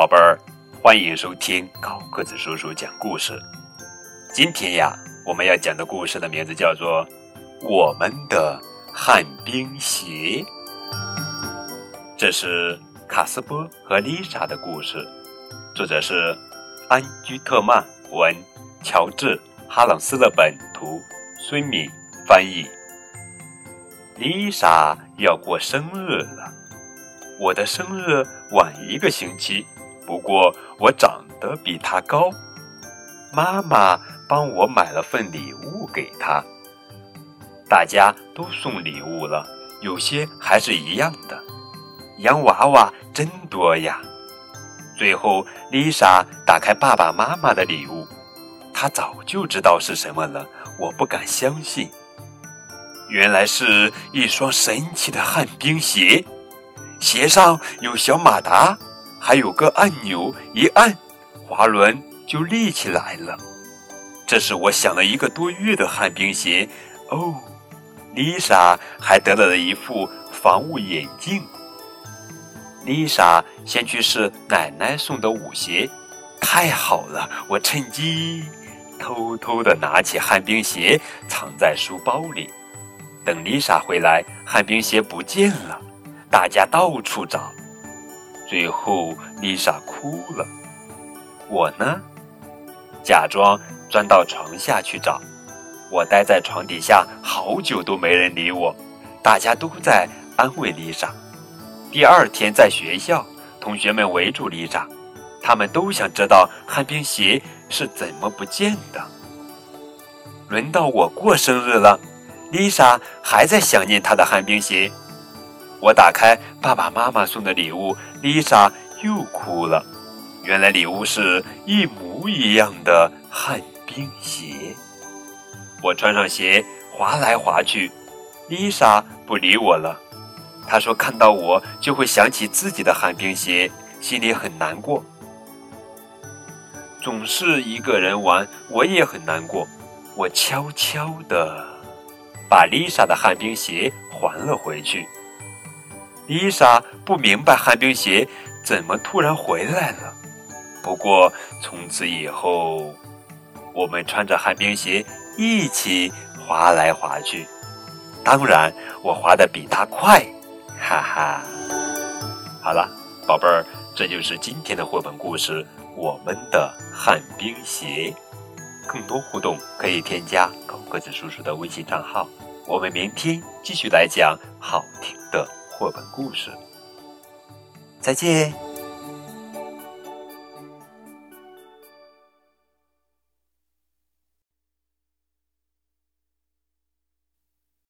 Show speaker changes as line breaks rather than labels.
宝贝儿，欢迎收听高个子叔叔讲故事。今天呀，我们要讲的故事的名字叫做《我们的旱冰鞋》。这是卡斯波和丽莎的故事，作者是安居特曼文，乔治哈朗斯勒本图，孙敏翻译。丽莎要过生日了，我的生日晚一个星期。不过我长得比他高，妈妈帮我买了份礼物给他。大家都送礼物了，有些还是一样的。洋娃娃真多呀！最后，丽莎打开爸爸妈妈的礼物，她早就知道是什么了。我不敢相信，原来是一双神奇的旱冰鞋，鞋上有小马达。还有个按钮，一按，滑轮就立起来了。这是我想了一个多月的旱冰鞋。哦，丽莎还得到了一副防雾眼镜。丽莎先去试奶奶送的舞鞋，太好了！我趁机偷偷地拿起旱冰鞋，藏在书包里。等丽莎回来，旱冰鞋不见了，大家到处找。最后，丽莎哭了。我呢，假装钻到床下去找。我待在床底下好久都没人理我，大家都在安慰丽莎。第二天在学校，同学们围住丽莎，他们都想知道旱冰鞋是怎么不见的。轮到我过生日了，丽莎还在想念她的旱冰鞋。我打开爸爸妈妈送的礼物，丽莎又哭了。原来礼物是一模一样的旱冰鞋。我穿上鞋滑来滑去，丽莎不理我了。她说看到我就会想起自己的旱冰鞋，心里很难过。总是一个人玩，我也很难过。我悄悄地把丽莎的旱冰鞋还了回去。丽莎不明白旱冰鞋怎么突然回来了。不过从此以后，我们穿着旱冰鞋一起滑来滑去。当然，我滑得比他快，哈哈。好了，宝贝儿，这就是今天的绘本故事《我们的旱冰鞋》。更多互动可以添加高个子叔叔的微信账号。我们明天继续来讲好听的。绘本故事，再见。